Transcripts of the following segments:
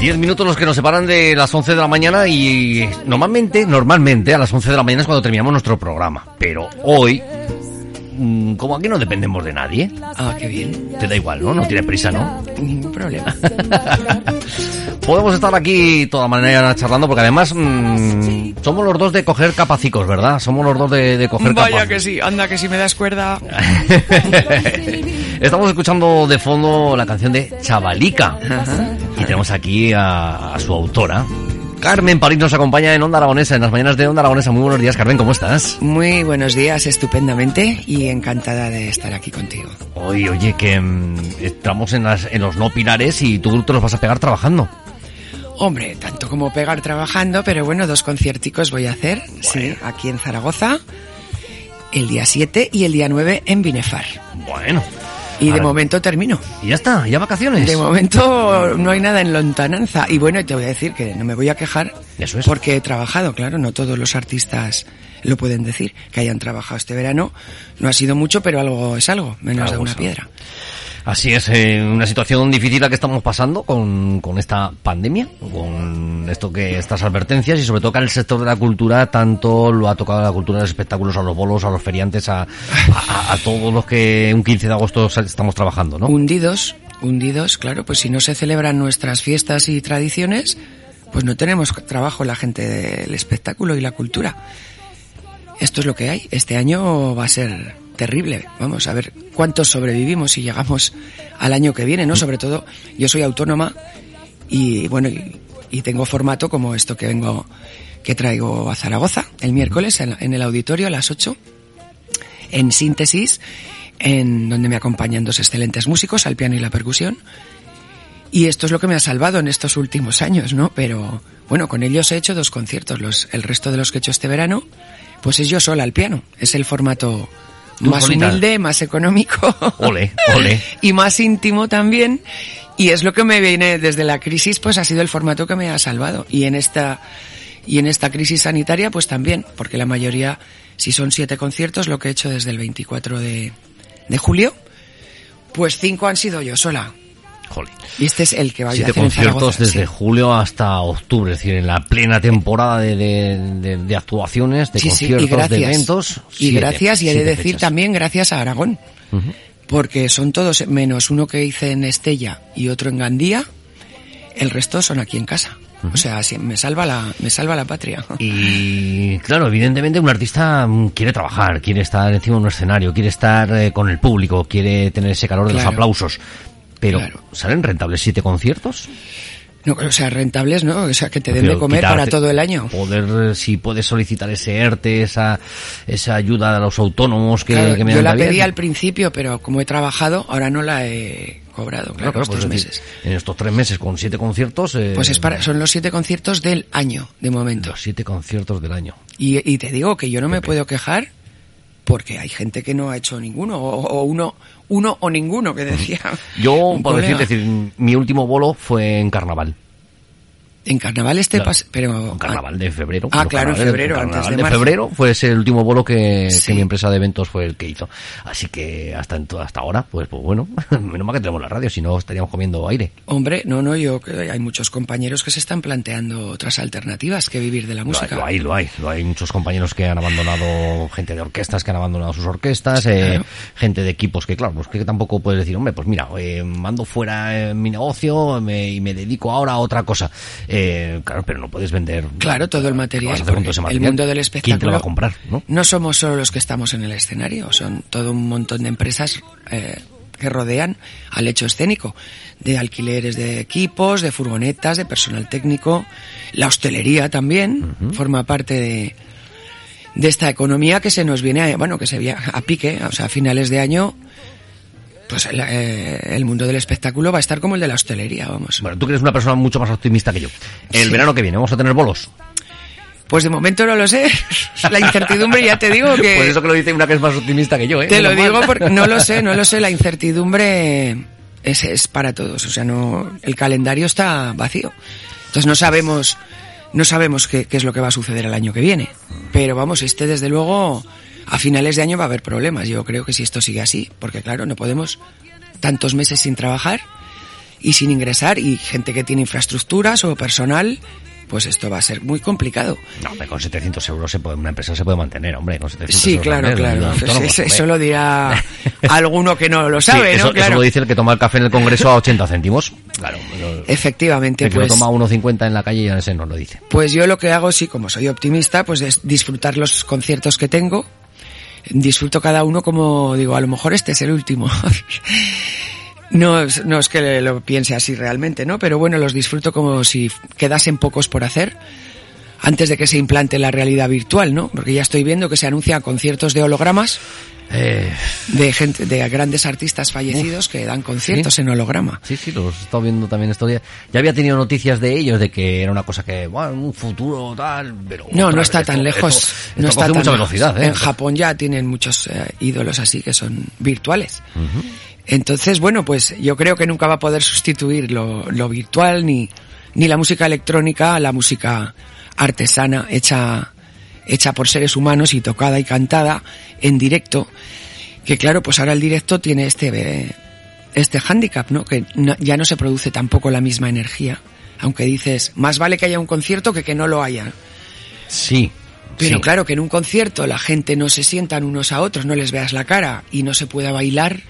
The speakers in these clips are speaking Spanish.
Diez minutos los que nos separan de las 11 de la mañana y normalmente, normalmente a las 11 de la mañana es cuando terminamos nuestro programa. Pero hoy, mm, como aquí no dependemos de nadie, Ah, qué bien. te da igual, ¿no? No tienes prisa, ¿no? Ningún problema. Podemos estar aquí toda manera charlando porque además mm, somos los dos de coger capacicos, ¿verdad? Somos los dos de, de coger Vaya capas. que sí, anda que si me das cuerda. Estamos escuchando de fondo la canción de Chavalica. Y tenemos aquí a, a su autora. Carmen París nos acompaña en Onda Aragonesa, en las mañanas de Onda Aragonesa. Muy buenos días, Carmen, ¿cómo estás? Muy buenos días, estupendamente y encantada de estar aquí contigo. Oye, oye, que mm, estamos en, las, en los no pilares y tú te los vas a pegar trabajando. Hombre, tanto como pegar trabajando, pero bueno, dos concierticos voy a hacer, sí, aquí en Zaragoza, el día 7 y el día 9 en Binefar. Bueno. Y de momento termino. Y ya está, ya vacaciones. De momento no hay nada en lontananza. Y bueno, te voy a decir que no me voy a quejar Eso es. porque he trabajado, claro, no todos los artistas lo pueden decir, que hayan trabajado este verano. No ha sido mucho, pero algo es algo, menos Algo de una piedra. Así es, eh, una situación difícil la que estamos pasando con, con esta pandemia, con esto que estas advertencias y sobre todo que al sector de la cultura tanto lo ha tocado a la cultura de los espectáculos, a los bolos, a los feriantes, a, a, a todos los que un 15 de agosto estamos trabajando, ¿no? Hundidos, hundidos, claro, pues si no se celebran nuestras fiestas y tradiciones, pues no tenemos trabajo la gente del espectáculo y la cultura. Esto es lo que hay. Este año va a ser terrible. Vamos a ver cuántos sobrevivimos y llegamos al año que viene, ¿no? Sobre todo, yo soy autónoma y bueno, y, tengo formato como esto que vengo, que traigo a Zaragoza el miércoles en, en el auditorio a las 8 en síntesis, en donde me acompañan dos excelentes músicos, al piano y la percusión. Y esto es lo que me ha salvado en estos últimos años, ¿no? Pero bueno, con ellos he hecho dos conciertos. Los, el resto de los que he hecho este verano, pues es yo sola al piano. Es el formato más humilde, más económico. Ole, ole. y más íntimo también. Y es lo que me viene desde la crisis, pues ha sido el formato que me ha salvado. Y en esta, y en esta crisis sanitaria, pues también, porque la mayoría, si son siete conciertos, lo que he hecho desde el 24 de, de julio, pues cinco han sido yo sola. Jolín. Y este es el que voy a Siete hacer conciertos desde sí. julio hasta octubre, es decir, en la plena temporada de, de, de- de actuaciones, de Sí, sí, conciertos, y gracias. de eventos. y siete, gracias, y he de decir fechas. también gracias a Aragón. Porque son todos, menos uno que hice en Estella y otro en Gandía, el resto son aquí en casa. O sea, me salva la, me salva la patria. Y claro, evidentemente un artista mm, quiere trabajar, quiere estar encima de un escenario, quiere estar eh, con el público, quiere tener ese calor de los aplausos. Pero, Claro. ¿salen rentables siete conciertos? No, o sea, rentables, ¿no? O sea, que te den Pero de comer para todo el año. Poder, eh, si puedes solicitar ese ERTE, esa, esa ayuda a los autónomos que, Claro, que me yo la pedí al principio, pero como he trabajado, ahora no la he cobrado, Claro, claro, estos pues es decir, meses. en estos tres meses con siete conciertos. eh, Pues es para, son los siete conciertos del año, de momento. Los siete conciertos del año. Y, y te digo que yo no me puedo quejar porque hay gente que no ha hecho ninguno, o, o uno, uno o ninguno, que decía. Yo, puedo decir, decir, mi último bolo fue en carnaval. En carnaval este pas- pero Un carnaval de febrero. Ah, claro, en febrero, un antes de de marzo. febrero fue ese el último bolo que, Sí. que mi empresa de eventos fue el que hizo. Así que hasta en hasta ahora, pues, pues bueno, menos mal que tenemos la radio, si no estaríamos comiendo aire. Hombre, no, no, yo que hay muchos compañeros que se están planteando otras alternativas que vivir de la música. lo hay, lo hay, lo hay muchos compañeros que han abandonado, gente de orquestas que han abandonado sus orquestas, eh, Claro. gente de equipos que claro, pues que tampoco puedes decir, hombre, pues mira, eh, mando fuera eh, mi negocio me- y me dedico ahora a otra cosa. Eh, claro, pero no puedes vender. Claro, todo el ¿Qué material. ese el material? mundo del ¿Quién espectáculo. te lo va a comprar, no? somos solo los que estamos en el escenario, son todo un montón de empresas eh, que rodean al hecho escénico, de alquileres de equipos, de furgonetas, de personal técnico, la hostelería también forma parte de, de esta economía que se nos viene, a, bueno, que se viene a pique, o sea, a finales de año pues el, eh, el mundo del espectáculo va a estar como el de la hostelería, vamos. Bueno, tú que eres una persona mucho más optimista que yo. El Sí. verano que viene, ¿vamos a tener bolos? Pues de momento no lo sé. La incertidumbre ya te digo que... Pues eso que lo dice una que es más optimista que yo, ¿eh? Te lo digo porque no lo sé, no lo sé. La incertidumbre es, es para todos. O sea, no, el calendario está vacío. Entonces no sabemos, no sabemos qué, qué es lo que va a suceder el año que viene. Pero vamos, este desde luego a finales de año va a haber problemas. Yo creo que si esto sigue así, porque claro, no podemos tantos meses sin trabajar y sin ingresar y gente que tiene infraestructuras o personal, pues esto va a ser muy complicado. No, hombre, con 700 euros se puede, una empresa se puede mantener, hombre. Con 700 Sí, euros claro, claro. autónomos, Eso, lo dirá alguno que no lo Sí, sabe, eso, ¿no? eso lo dice el que toma el café en el Congreso a 80 céntimos. Claro. lo- Efectivamente, el que pues, lo toma a 1,50 en la calle ya ese no lo dice. pues yo lo que hago, sí, como soy optimista, pues es disfrutar los conciertos que tengo. Disfruto cada uno como digo, a lo mejor este es el último. No, es- no es que lo piense así realmente, ¿no? Pero bueno, los disfruto como si quedasen pocos por hacer antes de que se implante la realidad virtual, ¿no? Porque ya estoy viendo que se anuncian conciertos de hologramas Eh, de gente, de grandes artistas fallecidos que dan conciertos ¿sí? en holograma. sí, sí, los he estado viendo también estos días. Ya había tenido noticias de ellos, de que era una cosa que, bueno, en un futuro tal, pero... No, no está esto- tan lejos. esto- esto no está tan mucha velocidad, ¿eh? En Japón ya tienen muchos eh, ídolos así que son virtuales. Entonces, bueno, pues yo creo que nunca va a poder sustituir lo, lo virtual ni, ni la música electrónica a la música artesana hecha, hecha por seres humanos y tocada y cantada en directo. Que claro, pues ahora el directo tiene este, este hándicap, ¿no? Que no- ya no se produce tampoco la misma energía. Aunque dices, más vale que haya un concierto que que no lo haya. Sí. Pero sí. claro que en un concierto la gente no se sientan unos a otros, no les veas la cara y no se pueda bailar.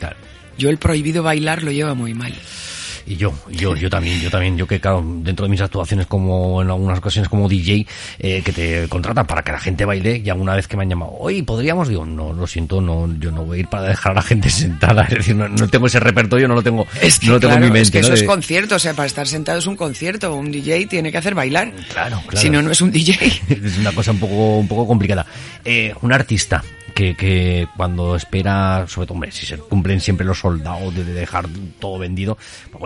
Claro. Yo el prohibido bailar lo lleva muy mal. Y yo, y yo, yo también, yo también, yo que claro, dentro de mis actuaciones como en algunas ocasiones como DJ, eh, que te contratan para que la gente baile, y alguna vez que me han llamado, oye, ¿podríamos? Digo, no, lo siento, no, yo no voy a ir para dejar a la gente sentada, es decir, no, no tengo ese repertorio, no lo tengo, Es que, no lo tengo claro, en mi mente. es que ¿no? eso es concierto, o sea, para estar sentado es un concierto, un DJ tiene que hacer bailar. Claro, claro. Si no, no es un DJ. es una cosa un poco, un poco complicada. Eh, un artista que, que cuando espera, sobre todo, hombre, si se cumplen siempre los soldados de dejar todo vendido, pues